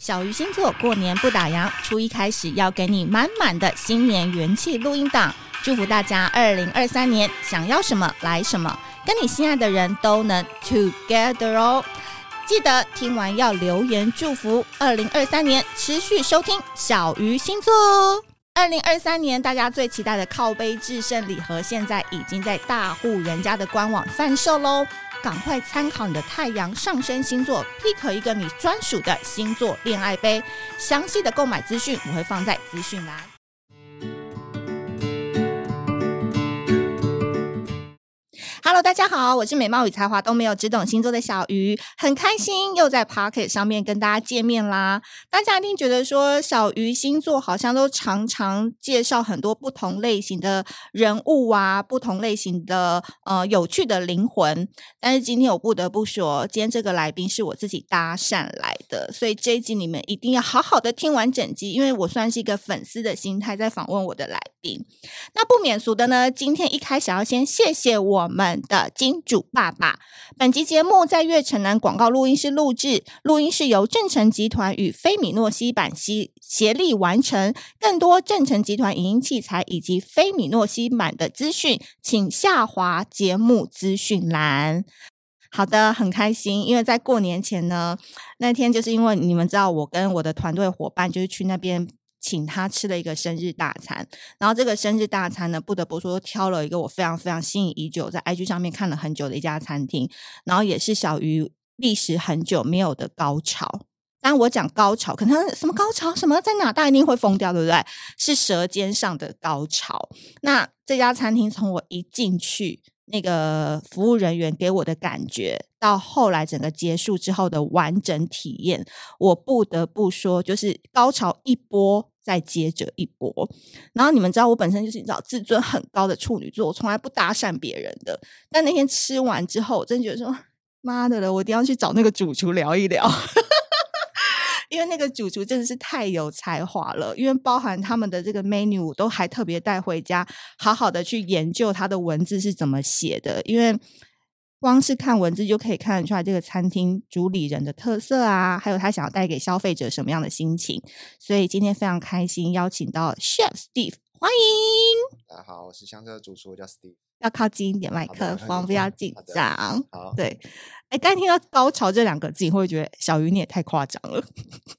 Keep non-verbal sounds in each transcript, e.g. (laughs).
小鱼星座过年不打烊，初一开始要给你满满的新年元气录音档，祝福大家二零二三年想要什么来什么，跟你心爱的人都能 together 哦。记得听完要留言祝福，二零二三年持续收听小鱼星座。二零二三年大家最期待的靠杯制胜礼盒，现在已经在大户人家的官网贩售喽。赶快参考你的太阳上升星座，pick 一个你专属的星座恋爱杯。详细的购买资讯我会放在资讯栏。Hello，大家好，我是美貌与才华都没有，只懂星座的小鱼，很开心又在 Pocket 上面跟大家见面啦。大家一定觉得说小鱼星座好像都常常介绍很多不同类型的人物啊，不同类型的呃有趣的灵魂。但是今天我不得不说，今天这个来宾是我自己搭讪来的，所以这一集你们一定要好好的听完整集，因为我算是一个粉丝的心态在访问我的来宾。那不免俗的呢，今天一开始要先谢谢我们。的金主爸爸，本集节目在悦城南广告录音室录制，录音是由正成集团与菲米诺西版协协力完成。更多正成集团影音器材以及菲米诺西版的资讯，请下滑节目资讯栏。好的，很开心，因为在过年前呢，那天就是因为你们知道，我跟我的团队伙伴就是去那边。请他吃了一个生日大餐，然后这个生日大餐呢，不得不说挑了一个我非常非常心仪已久，在 IG 上面看了很久的一家餐厅，然后也是小鱼历时很久没有的高潮。当我讲高潮，可能什么高潮，什么在哪，大家一定会疯掉，对不对？是舌尖上的高潮。那这家餐厅从我一进去，那个服务人员给我的感觉，到后来整个结束之后的完整体验，我不得不说，就是高潮一波。再接着一波，然后你们知道我本身就是你知道自尊很高的处女座，我从来不搭讪别人的。但那天吃完之后，我真觉得说妈的了，我一定要去找那个主厨聊一聊，因为那个主厨真的是太有才华了。因为包含他们的这个 menu 都还特别带回家，好好的去研究他的文字是怎么写的，因为。光是看文字就可以看得出来这个餐厅主理人的特色啊，还有他想要带给消费者什么样的心情。所以今天非常开心邀请到 Chef Steve，欢迎。大家好，我是香车主厨，我叫 Steve。要靠近一点麦克风，不要紧张。好，对。哎，刚听到高潮这两个字，你会觉得小鱼你也太夸张了？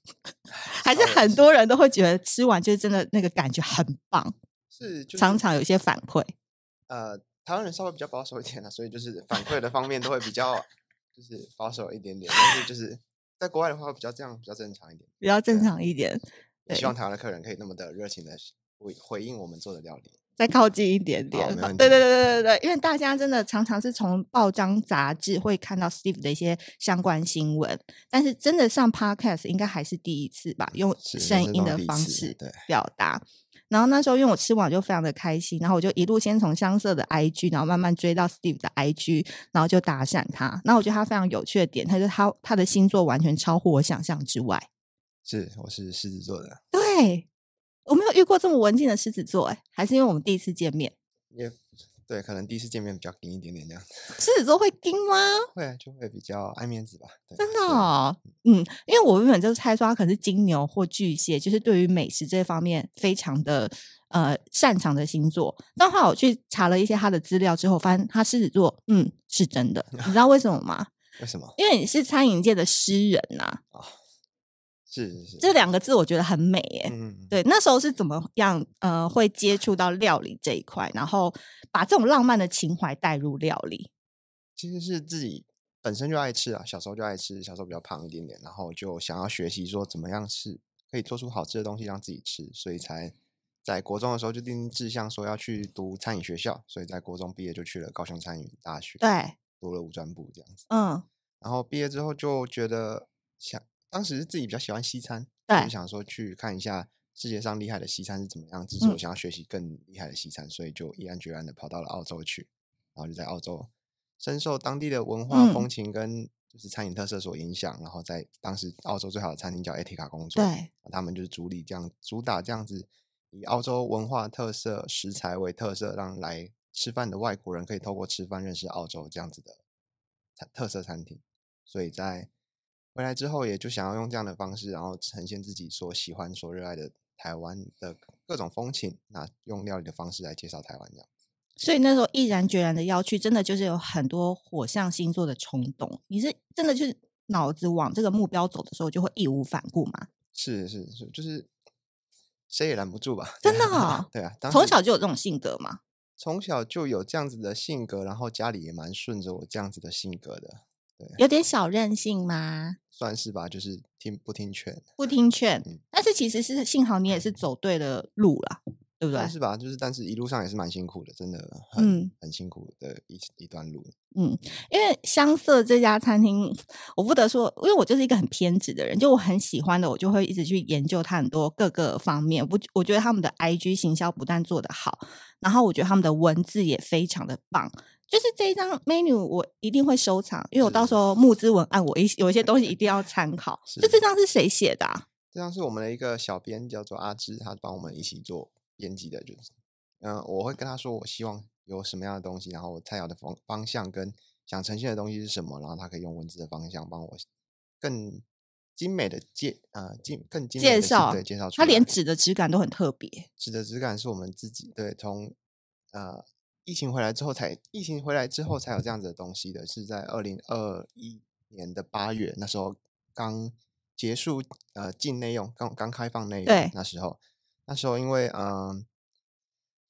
(laughs) 还是很多人都会觉得吃完就是真的那个感觉很棒？是，就是、常常有一些反馈。呃。台湾人稍微比较保守一点啊，所以就是反馈的方面都会比较就是保守一点点，但是就是 (laughs) 在国外的话会比较这样比较正常一点，比较正常一点。对，希望台湾的客人可以那么的热情的回回应我们做的料理，再靠近一点点。对对对对对对，因为大家真的常常是从报章杂志会看到 Steve 的一些相关新闻，但是真的上 Podcast 应该还是第一次吧，用声音的方式表达。然后那时候，因为我吃完就非常的开心，然后我就一路先从香色的 IG，然后慢慢追到 Steve 的 IG，然后就搭讪他。然后我觉得他非常有趣的点，他就他他的星座完全超乎我想象之外。是，我是狮子座的。对，我没有遇过这么文静的狮子座，哎，还是因为我们第一次见面。Yeah. 对，可能第一次见面比较硬一点点这样子。(laughs) 狮子座会硬吗？会，就会比较爱面子吧。真的哦，嗯，因为我原本就猜说他可能是金牛或巨蟹，就是对于美食这方面非常的呃擅长的星座。但后来我去查了一些他的资料之后，发现他狮子座，嗯，是真的。你知道为什么吗？为什么？因为你是餐饮界的诗人呐、啊。哦是是是，这两个字我觉得很美耶。嗯，对，那时候是怎么样？呃，会接触到料理这一块，然后把这种浪漫的情怀带入料理。其实是自己本身就爱吃啊，小时候就爱吃，小时候比较胖一点点，然后就想要学习说怎么样吃可以做出好吃的东西让自己吃，所以才在国中的时候就定志向说要去读餐饮学校，所以在国中毕业就去了高雄餐饮大学，对，读了五专部这样子。嗯，然后毕业之后就觉得想。当时自己比较喜欢西餐，对，就想说去看一下世界上厉害的西餐是怎么样制作，嗯、想要学习更厉害的西餐，所以就毅然决然的跑到了澳洲去，然后就在澳洲深受当地的文化风情跟就是餐饮特色所影响，嗯、然后在当时澳洲最好的餐厅叫 Etika 工作，对，他们就是主理这样主打这样子以澳洲文化特色食材为特色，让来吃饭的外国人可以透过吃饭认识澳洲这样子的特色餐厅，所以在回来之后，也就想要用这样的方式，然后呈现自己所喜欢、所热爱的台湾的各种风情，那用料理的方式来介绍台湾这样。所以那时候毅然决然的要去，真的就是有很多火象星座的冲动。你是真的就是脑子往这个目标走的时候，就会义无反顾吗？是是是，就是谁也拦不住吧？(laughs) 真的啊、哦，对啊，从小就有这种性格吗？从小就有这样子的性格，然后家里也蛮顺着我这样子的性格的。有点小任性吗？算是吧，就是听不听劝，不听劝。嗯、但是其实是幸好你也是走对了路了，对不对？是吧？就是，但是一路上也是蛮辛苦的，真的很，嗯，很辛苦的一一段路。嗯，因为香色这家餐厅，我不得说，因为我就是一个很偏执的人，就我很喜欢的，我就会一直去研究它很多各个方面。我我觉得他们的 IG 行销不但做得好，然后我觉得他们的文字也非常的棒。就是这一张 menu 我一定会收藏，因为我到时候募资文案我一有一些东西一定要参考。(laughs) 就这张是谁写的啊？这张是我们的一个小编叫做阿芝，他帮我们一起做编辑的。就是，嗯、呃，我会跟他说我希望有什么样的东西，然后我菜肴的方方向跟想呈现的东西是什么，然后他可以用文字的方向帮我更精美的介呃精更精美的介绍，对介绍出来。他连纸的质感都很特别，纸的质感是我们自己对从呃。疫情回来之后才，疫情回来之后才有这样子的东西的，是在二零二一年的八月，那时候刚结束呃境内用，刚刚开放内用，那时候，那时候因为嗯。呃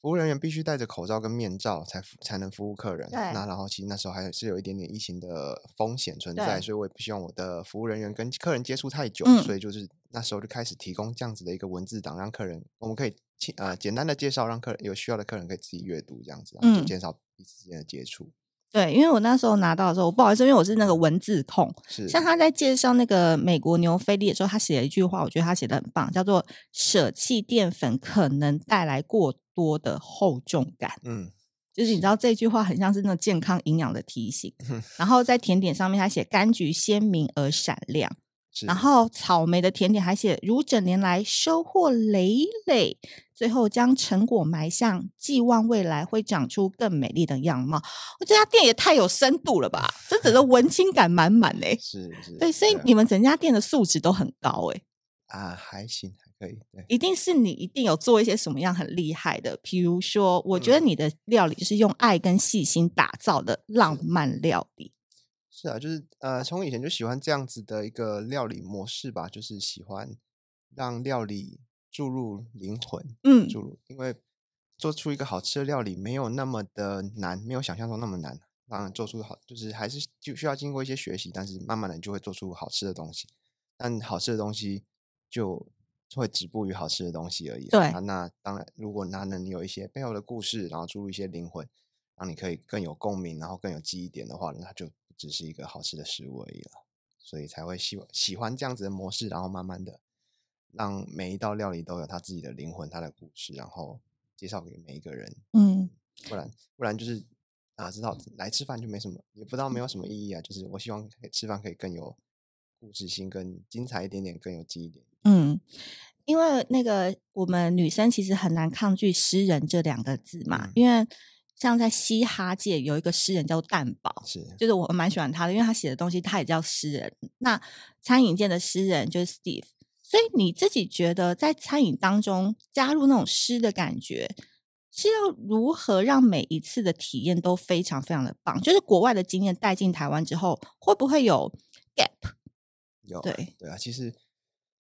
服务人员必须戴着口罩跟面罩才才能服务客人。那然后其实那时候还是有一点点疫情的风险存在，所以我也不希望我的服务人员跟客人接触太久，嗯，所以就是那时候就开始提供这样子的一个文字档，让客人我们可以呃简单的介绍，让客人有需要的客人可以自己阅读这样子，然后就减少彼此之间的接触。对，因为我那时候拿到的时候，我不好意思，因为我是那个文字控。是，像他在介绍那个美国牛菲力的时候，他写了一句话，我觉得他写的很棒，叫做“舍弃淀粉可能带来过多的厚重感”。嗯，就是你知道这句话很像是那种健康营养的提醒。嗯，然后在甜点上面，他写柑橘鲜明而闪亮。然后草莓的甜点还写如整年来收获累累，最后将成果埋下，寄望未来会长出更美丽的样貌。我这家店也太有深度了吧！这整个 (laughs) 文青感满满嘞。是是，对，所以你们整家店的素质都很高哎。啊，还行，还可以。对，一定是你一定有做一些什么样很厉害的，比如说，我觉得你的料理就是用爱跟细心打造的浪漫料理。是啊，就是呃，从以前就喜欢这样子的一个料理模式吧，就是喜欢让料理注入灵魂，嗯，注入，因为做出一个好吃的料理没有那么的难，没有想象中那么难。当然做出好，就是还是就需要经过一些学习，但是慢慢的就会做出好吃的东西。但好吃的东西就会止步于好吃的东西而已。对，啊，那当然，如果那能有一些背后的故事，然后注入一些灵魂，让你可以更有共鸣，然后更有记忆点的话，那就。只是一个好吃的食物而已了，所以才会喜欢喜欢这样子的模式，然后慢慢的让每一道料理都有它自己的灵魂、它的故事，然后介绍给每一个人。嗯，不然不然就是啊，知道来吃饭就没什么，也不知道没有什么意义啊。就是我希望吃饭可以更有故事性、更精彩一点点、更有记忆点。嗯，因为那个我们女生其实很难抗拒诗人这两个字嘛，嗯、因为。像在嘻哈界有一个诗人叫蛋堡，是，就是我蛮喜欢他的，因为他写的东西他也叫诗人。那餐饮界的诗人就是 Steve，所以你自己觉得在餐饮当中加入那种诗的感觉，是要如何让每一次的体验都非常非常的棒？就是国外的经验带进台湾之后，会不会有 gap？有，对对啊，其实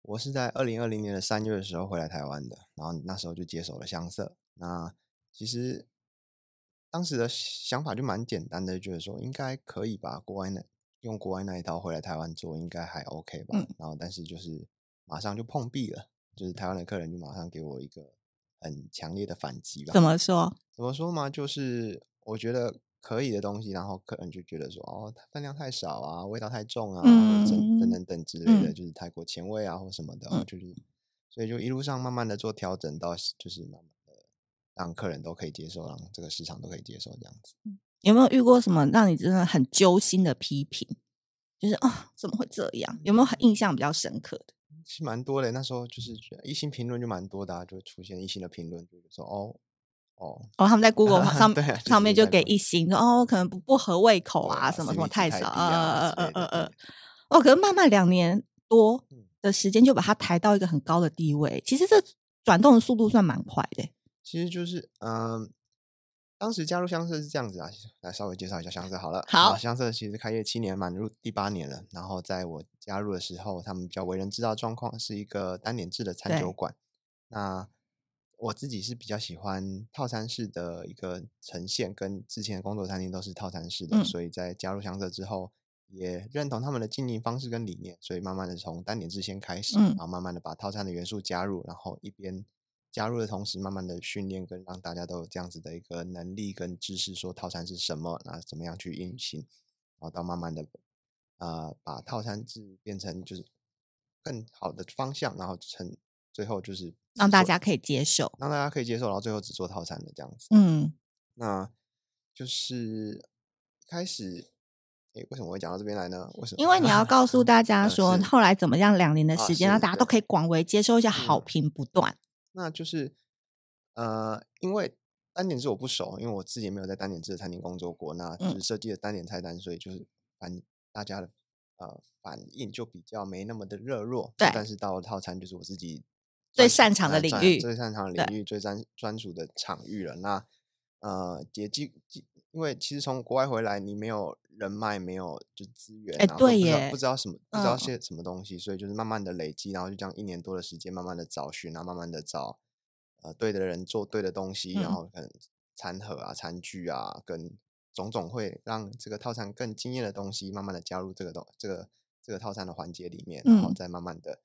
我是在二零二零年的三月的时候回来台湾的，然后那时候就接手了香色。那其实。当时的想法就蛮简单的，觉得说应该可以吧，国外那用国外那一套回来台湾做，应该还 OK 吧。嗯、然后，但是就是马上就碰壁了，就是台湾的客人就马上给我一个很强烈的反击吧。怎么说？怎么说嘛？就是我觉得可以的东西，然后客人就觉得说哦，分量太少啊，味道太重啊，嗯、等等等等之类的，嗯、就是太过前卫啊或什么的，嗯、就是所以就一路上慢慢的做调整，到就是慢慢的让客人都可以接受，让这个市场都可以接受这样子。有没有遇过什么让你真的很揪心的批评？就是啊、哦，怎么会这样？有没有印象比较深刻的？是蛮多的，那时候就是一星评论就蛮多的、啊，就出现一星的评论，就是说哦。哦哦，他们在 Google 上、(laughs) 上面就给一星，说哦，可能不不合胃口啊，啊什么什么太少，啊、呃呃呃呃哦，可能慢慢两年多的时间就把它抬到一个很高的地位。其实这转动的速度算蛮快的。其实就是嗯、呃，当时加入香社是这样子啊，来稍微介绍一下香社好了。好，香社其实开业七年，满入第八年了。然后在我加入的时候，他们比较为人知道状况是一个单点制的餐酒馆。那我自己是比较喜欢套餐式的一个呈现，跟之前的工作餐厅都是套餐式的，嗯、所以在加入香社之后，也认同他们的经营方式跟理念，所以慢慢的从单点制先开始，嗯、然后慢慢的把套餐的元素加入，然后一边加入的同时，慢慢的训练跟让大家都有这样子的一个能力跟知识，说套餐是什么，那怎么样去运行，然后到慢慢的呃把套餐制变成就是更好的方向，然后成最后就是。让大家可以接受，让大家可以接受，然后最后只做套餐的这样子。嗯，那就是开始，诶，为什么会讲到这边来呢？为什么？因为你要告诉大家 (laughs) 说，后来怎么样，两年的时间，让、啊、大家都可以广为接受一下，好评不断、嗯。那就是，呃，因为单点制我不熟，因为我自己也没有在单点制的餐厅工作过，那就是设计了单点菜单，所以就是反大家的呃反应就比较没那么的热络。对，但是到了套餐，就是我自己。最擅长的领域，最擅长的领域，最专专属的场域了。那呃，也基因为其实从国外回来，你没有人脉，没有就资源，哎，对耶，不知道什么，不知道些什么东西，所以就是慢慢的累积，然后就这样一年多的时间，慢慢的找寻，然后慢慢的找呃对的人做对的东西，然后可能餐盒啊、餐具啊，跟种种会让这个套餐更惊艳的东西，慢慢的加入这个东这个这个套餐的环节里面，然后再慢慢的。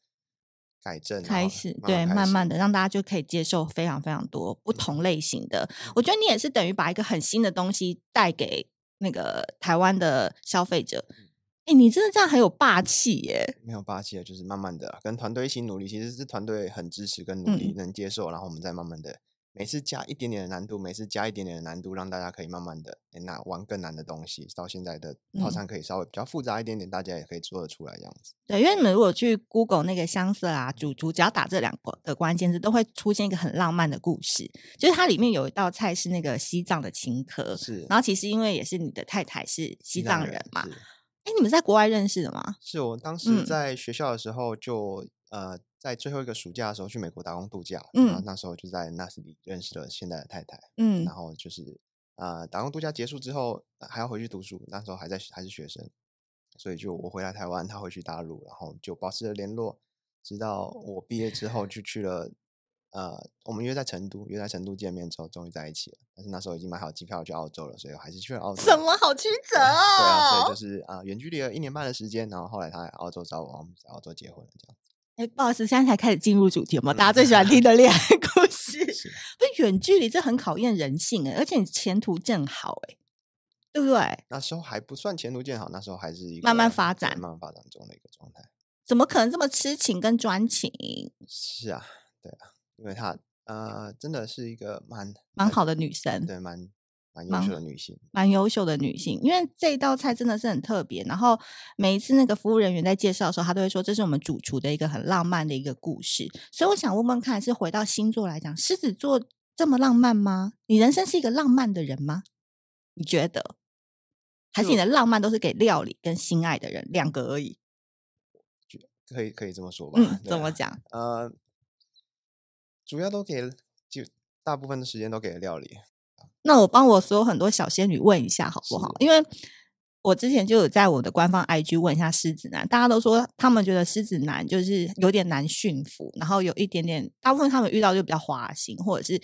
改正开始，对，慢慢的让大家就可以接受非常非常多不同类型的。嗯、我觉得你也是等于把一个很新的东西带给那个台湾的消费者。哎、嗯，你真的这样很有霸气耶！没有霸气啊，就是慢慢的跟团队一起努力。其实是团队很支持跟努力，能接受，嗯、然后我们再慢慢的。每次加一点点的难度，每次加一点点的难度，让大家可以慢慢的那玩更难的东西。到现在的套餐可以稍微比较复杂一点点，嗯、大家也可以做得出来这样子。对，因为你们如果去 Google 那个香色啊，主厨只要打这两个的关键字，都会出现一个很浪漫的故事。就是它里面有一道菜是那个西藏的青稞，是。然后其实因为也是你的太太是西藏人嘛，哎，你们在国外认识的吗？是我当时在学校的时候就、嗯、呃。在最后一个暑假的时候去美国打工度假，嗯，然后那时候就在纳斯里认识了现在的太太，嗯，然后就是呃打工度假结束之后还要回去读书，那时候还在还是学生，所以就我回来台湾，他回去大陆，然后就保持了联络，直到我毕业之后就去了，呃，我们约在成都，约在成都见面之后，终于在一起了。但是那时候已经买好机票去澳洲了，所以我还是去了澳洲。什么好曲折啊？对啊，所以就是啊，远距离了一年半的时间，然后后来他来澳洲找我，我们在澳洲结婚了，这样。哎，不好意思，现在才开始进入主题嘛？大家最喜欢听的恋爱故事，(laughs) 不是远距离，这很考验人性哎，而且你前途正好哎，对不对？那时候还不算前途正好，那时候还是一个慢慢发展、慢慢发展中的一个状态。怎么可能这么痴情跟专情？是啊，对啊，因为她呃，真的是一个蛮蛮好的女生，对，蛮。蛮优秀的女性，蛮优秀的女性，因为这一道菜真的是很特别。然后每一次那个服务人员在介绍的时候，他都会说这是我们主厨的一个很浪漫的一个故事。所以我想问问看，是回到星座来讲，狮子座这么浪漫吗？你人生是一个浪漫的人吗？你觉得？还是你的浪漫都是给料理跟心爱的人两个而已？可以可以这么说吧？嗯，啊、怎么讲？呃，主要都给了，就大部分的时间都给了料理。那我帮我所有很多小仙女问一下好不好？因为我之前就有在我的官方 IG 问一下狮子男，大家都说他们觉得狮子男就是有点难驯服，然后有一点点，大部分他们遇到就比较花心或者是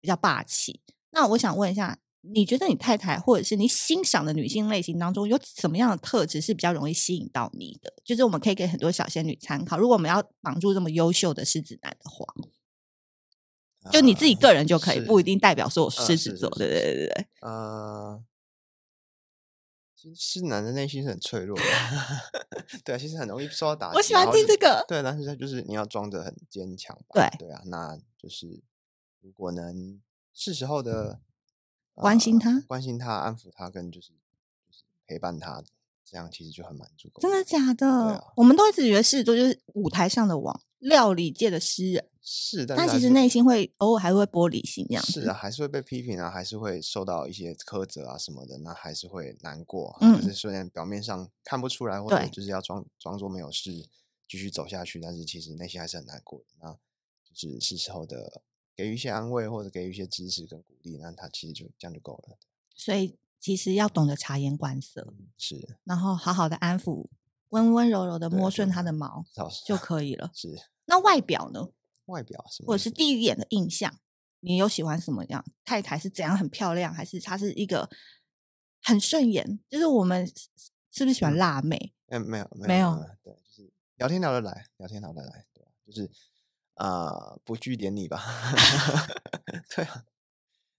比较霸气。那我想问一下，你觉得你太太或者是你欣赏的女性类型当中，有什么样的特质是比较容易吸引到你的？就是我们可以给很多小仙女参考。如果我们要绑住这么优秀的狮子男的话。就你自己个人就可以，呃、不一定代表说我狮子座，对对对对对。呃，其实男的内心是很脆弱的，(laughs) 对啊，其实很容易受到打击。我喜欢听这个，对，但是他就是你要装着很坚强吧，对对啊，那就是如果能是时候的、呃、关心他、关心他、安抚他，跟就是就是陪伴他，这样其实就很满足。真的假的？啊、我们都一直觉得狮子座就是舞台上的王，料理界的诗人。是，但是其实内心会偶尔还会玻璃心这样。是啊，还是会被批评啊，还是会受到一些苛责啊什么的，那还是会难过。嗯，就是虽然表面上看不出来，或者就是要装装作没有事继续走下去，但是其实内心还是很难过的。那就是是时候的给予一些安慰，或者给予一些支持跟鼓励，那他其实就这样就够了。所以其实要懂得察言观色，嗯、是，然后好好的安抚，温温柔柔的摸顺他的毛就可以了。是，那外表呢？外表什么，或者是第一眼的印象，你有喜欢什么样太太是怎样很漂亮，还是她是一个很顺眼？就是我们是不是喜欢辣妹？嗯，没有，没有，对，就是聊天聊得来，聊天聊得来，对，就是啊、呃，不拘点你吧 (laughs) (laughs) 对啊，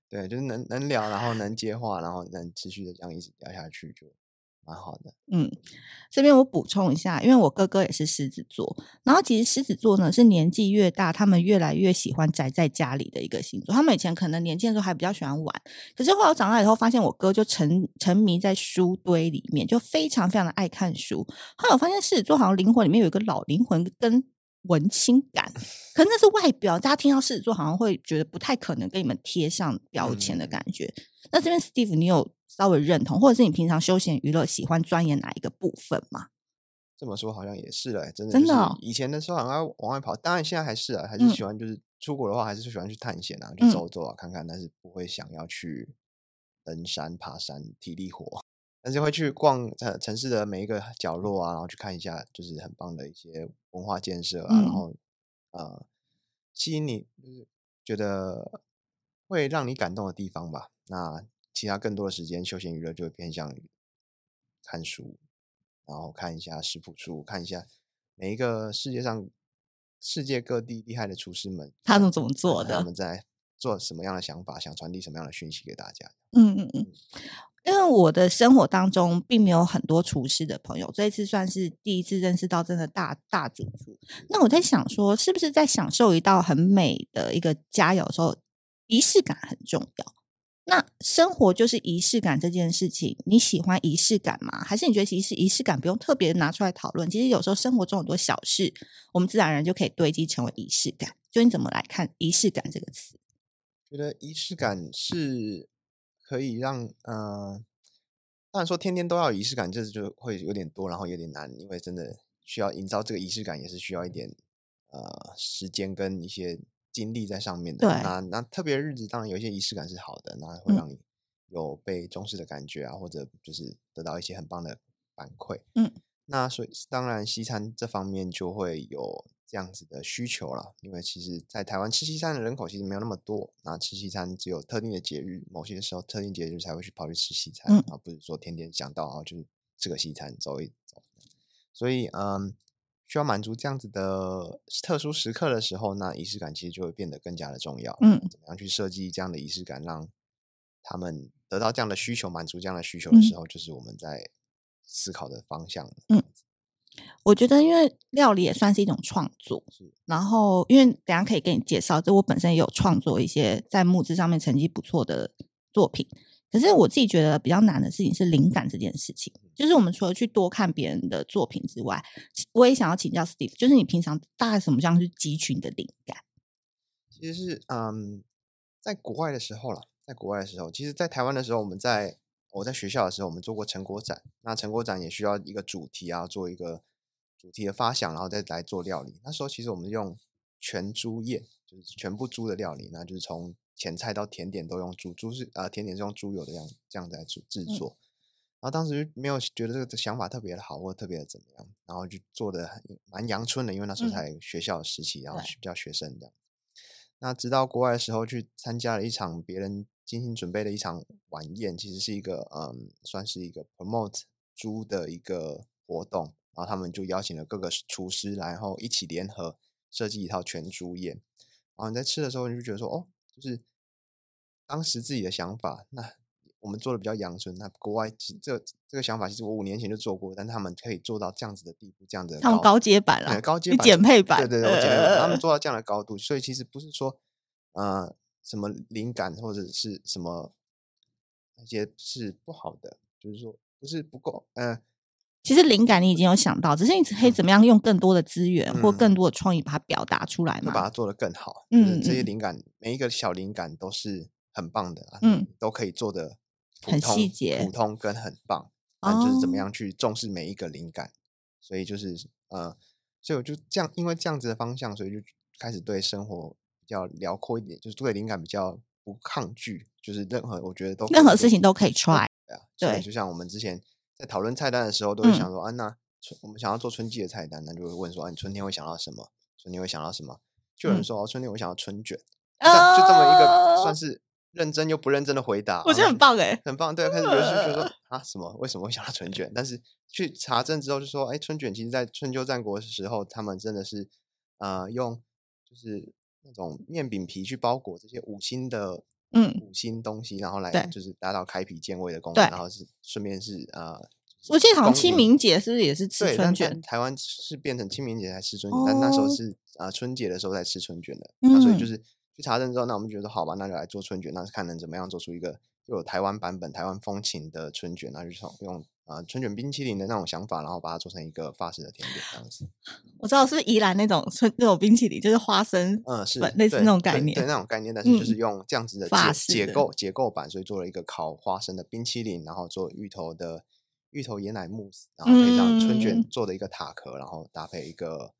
对，就是能能聊，然后能接话，然后能持续的这样一直聊下去就。蛮好的，嗯，这边我补充一下，因为我哥哥也是狮子座，然后其实狮子座呢是年纪越大，他们越来越喜欢宅在家里的一个星座。他们以前可能年轻的时候还比较喜欢玩，可是后来我长大以后发现，我哥就沉沉迷在书堆里面，就非常非常的爱看书。后来我发现狮子座好像灵魂里面有一个老灵魂跟文青感，可能那是外表，大家听到狮子座好像会觉得不太可能跟你们贴上标签的感觉。嗯、那这边 Steve，你有？稍微认同，或者是你平常休闲娱乐喜欢钻研哪一个部分吗？这么说好像也是嘞，真的真的、哦。以前的时候好像往外跑，当然现在还是啊，还是喜欢就是出国的话，还是喜欢去探险啊，嗯、去走走啊，看看，但是不会想要去登山、爬山，体力活，但是会去逛呃城市的每一个角落啊，然后去看一下，就是很棒的一些文化建设啊，嗯、然后呃吸引你，就是觉得会让你感动的地方吧。那。其他更多的时间，休闲娱乐就会偏向于看书，然后看一下食谱书，看一下每一个世界上世界各地厉害的厨师们，他们怎么做的，他们在做什么样的想法，想传递什么样的讯息给大家。嗯嗯嗯，因为我的生活当中并没有很多厨师的朋友，这一次算是第一次认识到真的大大主厨。那我在想说，是不是在享受一道很美的一个佳肴的时候，仪式感很重要？那生活就是仪式感这件事情，你喜欢仪式感吗？还是你觉得其实仪式感不用特别拿出来讨论？其实有时候生活中很多小事，我们自然而然就可以堆积成为仪式感。就你怎么来看仪式感这个词？觉得仪式感是可以让呃，当然说天天都要仪式感，这就会有点多，然后有点难，因为真的需要营造这个仪式感，也是需要一点呃时间跟一些。精力在上面的，那那特别日子，当然有一些仪式感是好的，那会让你有被重视的感觉啊，嗯、或者就是得到一些很棒的反馈。嗯，那所以当然西餐这方面就会有这样子的需求了，因为其实，在台湾吃西餐的人口其实没有那么多，那吃西餐只有特定的节日，某些时候特定节日才会去跑去吃西餐，而、嗯、不是说天天想到啊就是吃个西餐走一走。所以嗯。需要满足这样子的特殊时刻的时候，那仪式感其实就会变得更加的重要。嗯，怎么样去设计这样的仪式感，让他们得到这样的需求，满足这样的需求的时候，嗯、就是我们在思考的方向。嗯，我觉得因为料理也算是一种创作，是。然后因为等下可以给你介绍，就我本身也有创作一些在木质上面成绩不错的作品。可是我自己觉得比较难的事情是灵感这件事情，就是我们除了去多看别人的作品之外，我也想要请教 Steve，就是你平常大概什么样去汲取你的灵感？其实是嗯，在国外的时候啦，在国外的时候，其实，在台湾的时候，我们在我在学校的时候，我们做过成果展，那成果展也需要一个主题啊，做一个主题的发想，然后再来做料理。那时候其实我们用全猪宴，就是全部猪的料理，那就是从。前菜到甜点都用猪猪是啊、呃，甜点是用猪油的样这样子来制制作，嗯、然后当时就没有觉得这个想法特别的好，或特别的怎么样，然后就做的蛮阳春的，因为那时候才学校时期，嗯、然后比较学生这样。那直到国外的时候去参加了一场别人精心准备的一场晚宴，其实是一个嗯，算是一个 promote 猪的一个活动，然后他们就邀请了各个厨师，然后一起联合设计一套全猪宴。然后你在吃的时候，你就觉得说，哦，就是。当时自己的想法，那我们做的比较阳春。那国外这个、这个想法，其实我五年前就做过，但他们可以做到这样子的地步，这样的他们高阶版了，高阶版减配版，对对对，我减配版，他们做到这样的高度，所以其实不是说呃什么灵感或者是什么那些是不好的，就是说不是不够，呃。其实灵感你已经有想到，只是你可以怎么样用更多的资源或更多的创意把它表达出来嘛？把它做得更好。嗯，这些灵感每一个小灵感都是很棒的，嗯，都可以做得很细节、普通跟很棒。啊，就是怎么样去重视每一个灵感。所以就是呃，所以我就这样，因为这样子的方向，所以就开始对生活比较辽阔一点，就是对灵感比较不抗拒，就是任何我觉得都任何事情都可以 try。对啊，对，就像我们之前。在讨论菜单的时候，都会想说：“安、嗯、娜、啊，春我们想要做春季的菜单，那就会问说：‘啊，你春天会想到什么？春天会想到什么？’就有人说：‘哦，春天我想要春卷。嗯’就这么一个算是认真又不认真的回答，我觉得很 (laughs) 棒哎，很棒。对，开始觉得就说啊，什么？为什么会想到春卷？但是去查证之后，就说：哎，春卷其实，在春秋战国的时候，他们真的是呃，用就是那种面饼皮去包裹这些五星的。”嗯，五星东西，然后来就是达到开脾健胃的功能，然后是顺便是呃，我记得好像清明节是不是也是吃春卷？台湾是变成清明节才吃春卷，但那时候是啊、呃、春节的时候才吃春卷的，那所以就是去查证之后，那我们觉得好吧，那就来做春卷，那看能怎么样做出一个又有台湾版本、台湾风情的春卷，那就从用。啊、呃，春卷冰淇淋的那种想法，然后把它做成一个法式的甜点这样子。(laughs) 我知道是宜兰那种春那种冰淇淋，就是花生，嗯，是类似那种概念，对，那种概念，但是就是用这样子的解解构结构版，所以做了一个烤花生的冰淇淋，然后做芋头的芋头椰奶慕斯，然后配上春卷做的一个塔壳，然后搭配一个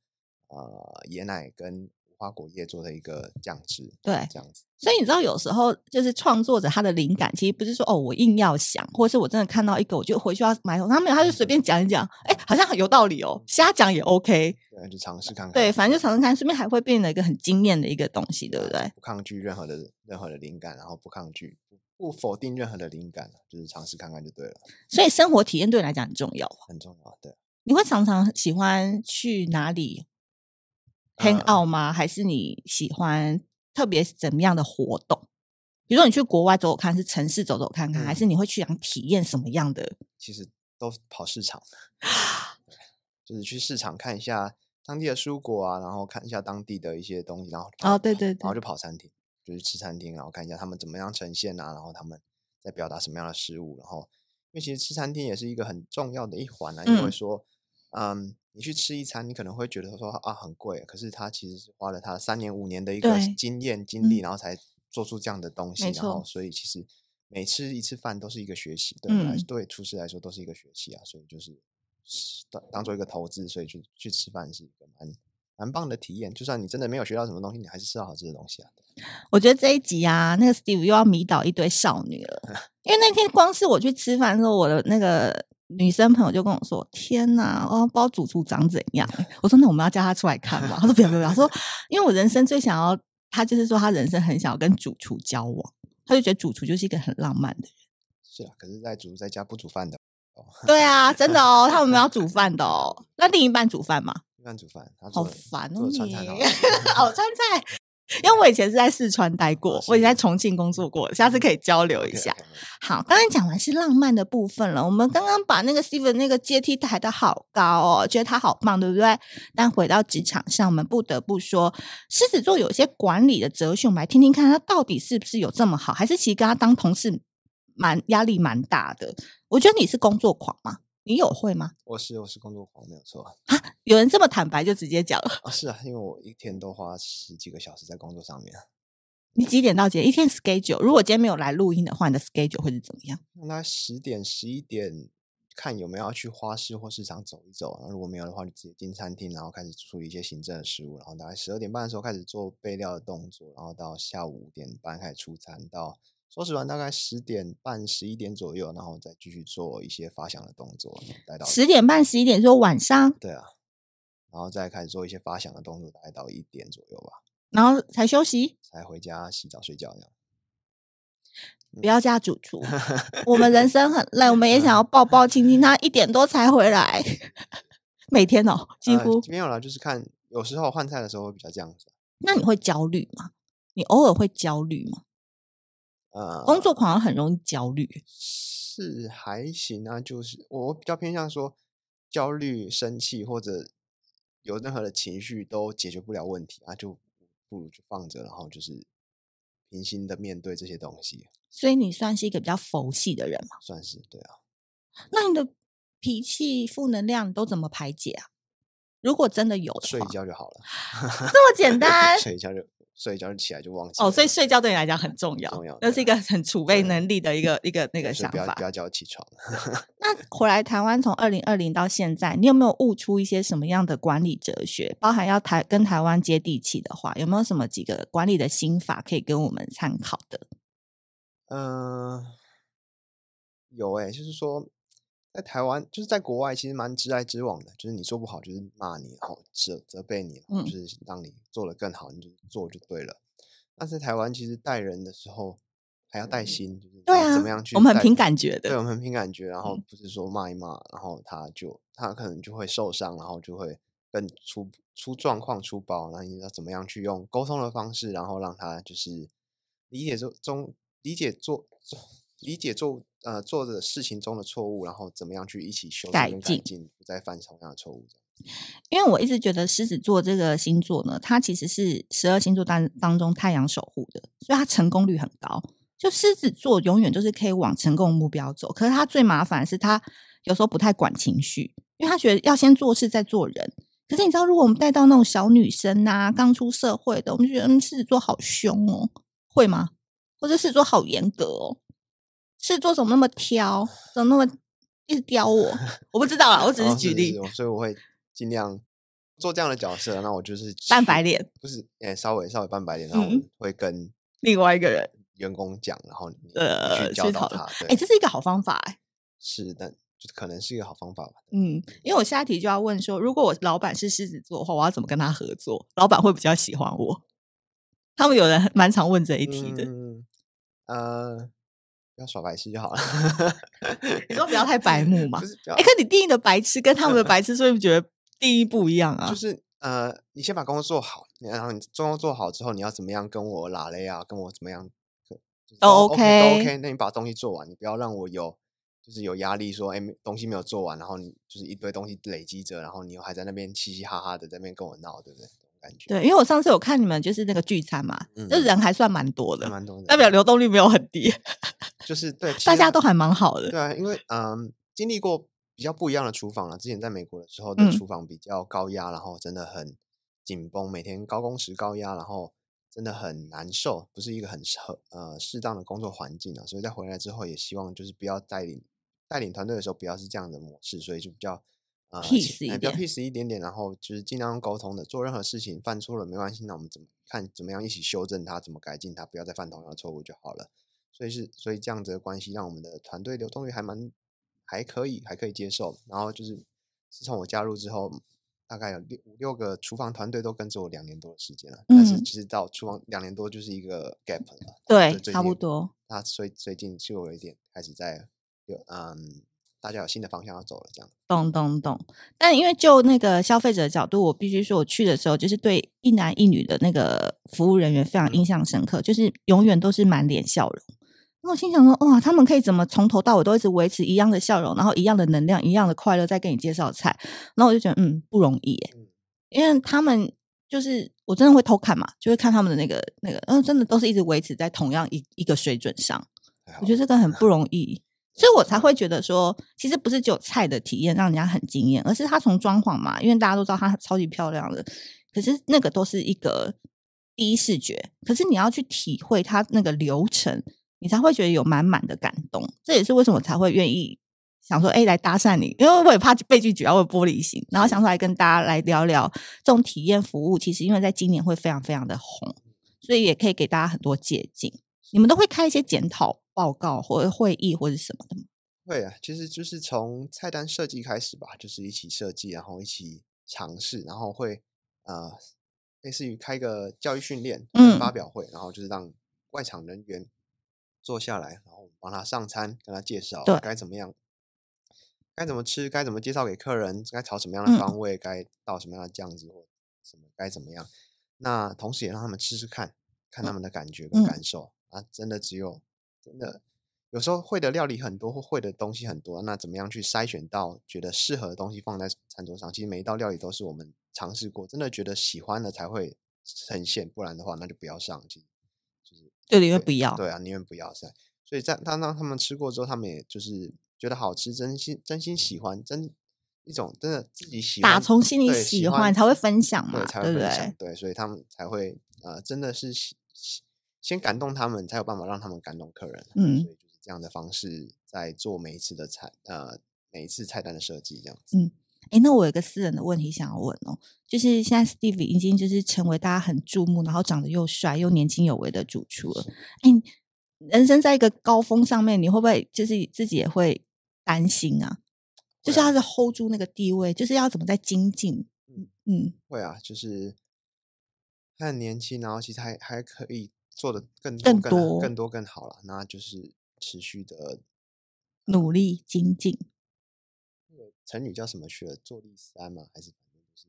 呃椰奶跟。花果叶做的一个酱汁，对，这样子。所以你知道，有时候就是创作者他的灵感，其实不是说哦，我硬要想，或者是我真的看到一个，我就回去要埋头。他没有，他就随便讲一讲，哎、欸，好像很有道理哦，瞎讲也 OK。对，就尝试看看。对，反正就尝试看，顺便还会变成一个很惊艳的一个东西，对不对？不抗拒任何的任何的灵感，然后不抗拒，不否定任何的灵感，就是尝试看看就对了。所以生活体验对你来讲很重要，很重要。对，你会常常喜欢去哪里？hang out 吗？还是你喜欢特别怎么样的活动？比如说你去国外走走看，是城市走走看看，嗯、还是你会去想体验什么样的？其实都跑市场，(laughs) 就是去市场看一下当地的蔬果啊，然后看一下当地的一些东西，然后哦，对对对，然后就。跑餐厅，就是吃餐厅，然后看一下他们怎么样呈现啊，然后他们在表达什么样的食物，然后因为其实吃餐厅也是一个很重要的一环啊，因为说嗯。嗯你去吃一餐，你可能会觉得说啊很贵，可是他其实是花了他三年五年的一个经验经历，然后才做出这样的东西，然后所以其实每吃一次饭都是一个学习，对，嗯、对厨师来说都是一个学习啊，所以就是当当做一个投资，所以去去吃饭是一个蛮蛮棒的体验。就算你真的没有学到什么东西，你还是吃到好吃的东西啊。我觉得这一集啊，那个 Steve 又要迷倒一堆少女了，(laughs) 因为那天光是我去吃饭的时候，我的那个。女生朋友就跟我说：“天哪，哦不知道主厨长怎样。”我说：“那我们要叫他出来看嘛？”他说：“不要不要不要。”说：“因为我人生最想要，他就是说他人生很想要跟主厨交往，他就觉得主厨就是一个很浪漫的人。”是啊，可是，在主厨在家不煮饭的。(laughs) 对啊，真的哦，他们没有煮饭的哦。那另一半煮饭吗？另一半煮饭，好烦哦，你哦，(laughs) 川菜。因为我以前是在四川待过，我以前在重庆工作过，下次可以交流一下。好，刚才讲完是浪漫的部分了，我们刚刚把那个 Steven 那个阶梯抬得好高哦，觉得他好棒，对不对？但回到职场上，我们不得不说，狮子座有些管理的哲学，我们来听听看他到底是不是有这么好，还是其实跟他当同事蛮压力蛮大的？我觉得你是工作狂吗？你有会吗？我是我是工作狂，没有错啊。有人这么坦白就直接讲了啊？是啊，因为我一天都花十几个小时在工作上面。你几点到几点？一天 schedule？如果今天没有来录音的话，你的 schedule 会是怎么样？那十点十一点看有没有要去花市或市场走一走。如果没有的话，就直接进餐厅，然后开始处理一些行政的事务。然后大概十二点半的时候开始做备料的动作，然后到下午五点半开始出餐到。收拾完大概十点半、十一点左右，然后再继续做一些发想的动作，待到十点半、十一点，说晚上。对啊，然后再开始做一些发想的动作，大概到一点左右吧，然后才休息，才回家洗澡睡觉这样。不要加主厨，(laughs) 我们人生很累，我们也想要抱抱亲亲，他一点多才回来，(laughs) 每天哦，几乎、呃、没有了，就是看有时候换菜的时候会比较这样子。那你会焦虑吗？你偶尔会焦虑吗？呃，工作狂很容易焦虑，是还行啊，就是我比较偏向说焦虑、生气或者有任何的情绪都解决不了问题啊，就不如就放着，然后就是平心的面对这些东西。所以你算是一个比较佛系的人嘛？算是，对啊。那你的脾气、负能量都怎么排解啊？如果真的有的话，睡一觉就好了，这么简单，(laughs) 睡一觉就睡一觉就起来就忘记哦。所以睡觉对你来讲很重要，重要，那是一个很储备能力的一个一个那个想法。不要不要叫我起床。那 (laughs) 回来台湾从二零二零到现在，你有没有悟出一些什么样的管理哲学？包含要台跟台湾接地气的话，有没有什么几个管理的心法可以跟我们参考的？嗯、呃，有诶、欸，就是说，在台湾，就是在国外，其实蛮直来直往的，就是你做不好，就是骂你，然后责责备你，就是让你做的更好，你就做就对了。但是台湾其实带人的时候还要带心，就是对啊，怎么样去？我们很凭感觉的，对，我们很凭感觉，然后不是说骂一骂，然后他就他可能就会受伤，然后就会更出出状况、出包。那你要怎么样去用沟通的方式，然后让他就是理解中中。理解做理解做呃做的事情中的错误，然后怎么样去一起修改进，不再犯同样的错误。因为我一直觉得狮子座这个星座呢，它其实是十二星座当当中太阳守护的，所以它成功率很高。就狮子座永远都是可以往成功目标走，可是他最麻烦的是他有时候不太管情绪，因为他觉得要先做事再做人。可是你知道，如果我们带到那种小女生啊，刚出社会的，我们就觉得嗯，狮子座好凶哦，会吗？或者狮子座好严格哦，狮子座怎么那么挑，怎么那么一直刁我？(laughs) 我不知道啊，我只是举例，哦、是是所以我会尽量做这样的角色。那我就是扮白脸，不是，哎，稍微稍微扮白脸，然后会跟另外一个人员工讲，然后呃去教导他。哎、呃，这是一个好方法哎，是，但就可能是一个好方法吧。嗯，因为我下一题就要问说，如果我老板是狮子座的话，我要怎么跟他合作？老板会比较喜欢我？他们有人蛮常问这一题的。嗯呃，不要耍白痴就好了。(laughs) 你说不要太白目 (laughs) 嘛？哎、欸，可你定义的白痴跟他们的白痴，是不是觉得定义不一样啊？就 (laughs) 是呃，你先把工作做好，然后你工作做好之后，你要怎么样跟我拉雷啊？跟我怎么样都 OK，都 OK。那你把东西做完，你不要让我有就是有压力，说哎，东西没有做完，然后你就是一堆东西累积着，然后你又还在那边嘻嘻哈哈的在那边跟我闹，对不对？感觉对，因为我上次有看你们就是那个聚餐嘛，就、嗯、人还算蛮多的，蛮多的，代表流动率没有很低，就是对，(laughs) 大家都还蛮好的。对啊，因为嗯，经历过比较不一样的厨房了。之前在美国的时候的厨房比较高压、嗯，然后真的很紧绷，每天高工时高压，然后真的很难受，不是一个很适呃适当的工作环境啊。所以在回来之后，也希望就是不要带领带领团队的时候不要是这样的模式，所以就比较。呃、peace 一点，比较 peace 一点点，然后就是尽量沟通的，做任何事情犯错了没关系，那我们怎么看怎么样一起修正它，怎么改进它，不要再犯同样的错误就好了。所以是所以这样子的关系，让我们的团队流动率还蛮还可以，还可以接受。然后就是自从我加入之后，大概有六五六个厨房团队都跟着我两年多的时间了，嗯，但是其实到厨房两年多就是一个 gap 了，对，差不多。那所以最近就有一点开始在有嗯。大家有新的方向要走了，这样。懂懂懂。但因为就那个消费者的角度，我必须说，我去的时候就是对一男一女的那个服务人员非常印象深刻，嗯、就是永远都是满脸笑容。那我心想说，哇，他们可以怎么从头到尾都一直维持一样的笑容，然后一样的能量，一样的快乐，在跟你介绍菜。然后我就觉得，嗯，不容易耶。因为他们就是我真的会偷看嘛，就会看他们的那个那个，嗯，真的都是一直维持在同样一一个水准上。我觉得这个很不容易。所以我才会觉得说，其实不是只有菜的体验让人家很惊艳，而是它从装潢嘛，因为大家都知道它超级漂亮的，可是那个都是一个第一视觉，可是你要去体会它那个流程，你才会觉得有满满的感动。这也是为什么我才会愿意想说，哎，来搭讪你，因为我也怕被拒绝，然后玻璃心，然后想出来跟大家来聊聊这种体验服务。其实因为在今年会非常非常的红，所以也可以给大家很多借鉴。你们都会开一些检讨报告或者会议或者什么的吗？会啊，其实就是从菜单设计开始吧，就是一起设计，然后一起尝试，然后会呃类似于开个教育训练、发表会，嗯，然后就是让外场人员坐下来，然后帮他上餐，跟他介绍该怎么样，该怎么吃，该怎么介绍给客人，该炒什么样的方位，嗯，该倒什么样的酱汁或什么该怎么样。那同时也让他们吃吃看，看他们的感觉跟感受。嗯啊，真的只有真的有时候会的料理很多，或会的东西很多，那怎么样去筛选到觉得适合的东西放在餐桌上？其实每一道料理都是我们尝试过，真的觉得喜欢的才会呈现，不然的话那就不要上。其实就是对，宁愿不要。对啊，宁愿不要噻。所以在当当他们吃过之后，他们也就是觉得好吃，真心真心喜欢，真一种真的自己喜欢，打从心里喜欢，才会分享嘛，对，才会分享，对，对，对，所以他们才会呃，真的是先感动他们，才有办法让他们感动客人。嗯，所以就是这样的方式在做每一次的菜呃每一次菜单的设计这样子。嗯，哎，那我有个私人的问题想要问哦，就是现在 Steve 已经就是成为大家很注目，然后长得又帅又年轻有为的主厨了，哎。人生在一个高峰上面，你会不会就是自己也会担心啊？就是要是 hold 住那个地位，就是要怎么在精进？嗯嗯，会啊，就是他很年轻，然后其实还还可以做的更更多更多更多更好了。那就是持续的努力精进。那个成语叫什么去了？坐立三安嘛，还是反正就是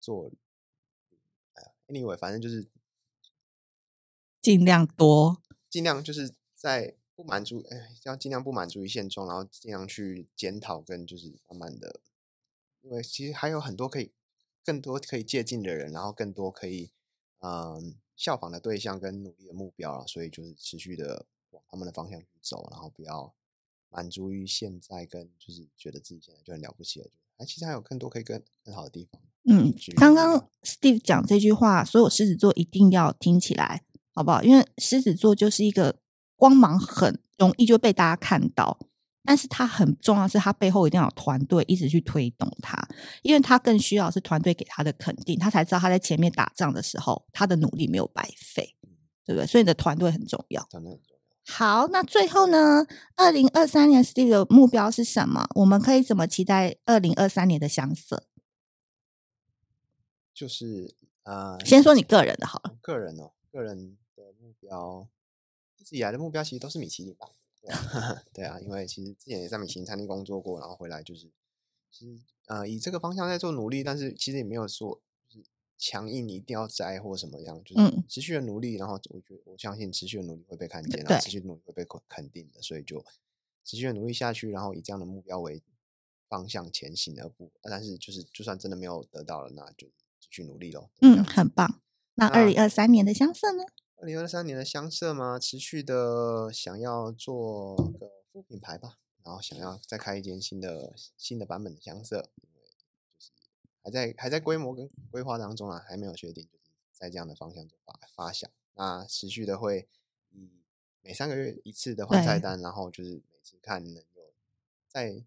做？哎呀，anyway，反正就是尽量多。尽量就是在不满足，哎，要尽量不满足于现状，然后尽量去检讨，跟就是慢慢的，因为其实还有很多可以更多可以借鉴的人，然后更多可以嗯效仿的对象跟努力的目标了，所以就是持续的往他们的方向去走，然后不要满足于现在，跟就是觉得自己现在就很了不起了，就哎，其实还有更多可以更更好的地方。嗯，刚刚 Steve 讲这句话，所有狮子座一定要听起来。好不好？因为狮子座就是一个光芒很容易就被大家看到，但是他很重要是他背后一定要有团队一直去推动他，因为他更需要是团队给他的肯定，他才知道他在前面打仗的时候他的努力没有白费，对不对？所以你的团队很重要。好，那最后呢？二零二三年 Steve 的目标是什么？我们可以怎么期待二零二三年的相色？就是呃，先说你个人的好了，个人哦，个人的。目标一直以来的目标其实都是米其林吧，对啊，(laughs) 对啊，因为其实之前也在米其林餐厅工作过，然后回来就是其实呃以这个方向在做努力，但是其实也没有说就是强硬你一定要摘或什么样，就是持续的努力，然后我觉得我相信持续的努力会被看见，然后持续努力会被肯定的，所以就持续的努力下去，然后以这样的目标为方向前行而不，但是就是就算真的没有得到了，那就继续努力喽。嗯，很棒。那二零二三年的相色呢？二零二三年的香色吗？持续的想要做个副品牌吧，然后想要再开一间新的新的版本的香色，因为就是还在还在规模跟规划当中啊，还没有确定，就是在这样的方向做发发想。那持续的会以每三个月一次的换菜单，然后就是每次看能有再。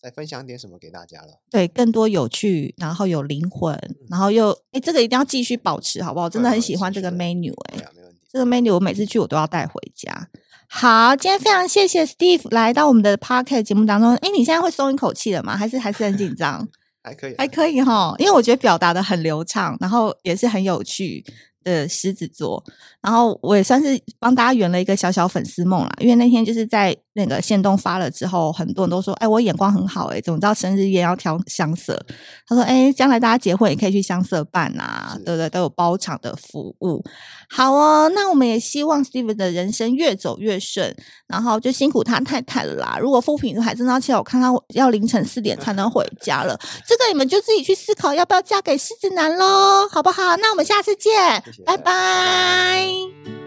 再分享点什么给大家了？对，更多有趣，然后有灵魂，嗯、然后又哎，这个一定要继续保持，好不好？真的很喜欢这个 menu，哎，没问题。这个 menu 我每次去我都要带回家。好，今天非常谢谢 Steve 来到我们的 Podcast 节目当中。哎，你现在会松一口气了吗？还是还是很紧张？(laughs) 还可以，还可以哈，因为我觉得表达的很流畅，然后也是很有趣。的狮子座，然后我也算是帮大家圆了一个小小粉丝梦啦。因为那天就是在那个线动发了之后，很多人都说：“哎，我眼光很好，哎，怎么知道生日宴要挑香色？”他说：“哎，将来大家结婚也可以去香色办啊，对不对？都有包场的服务。”好哦，那我们也希望 Steven 的人生越走越顺，然后就辛苦他太太了啦。如果负评还真的要气，我看他要凌晨四点才能回家了。(laughs) 这个你们就自己去思考要不要嫁给狮子男喽，好不好？那我们下次见。谢谢拜拜。拜拜。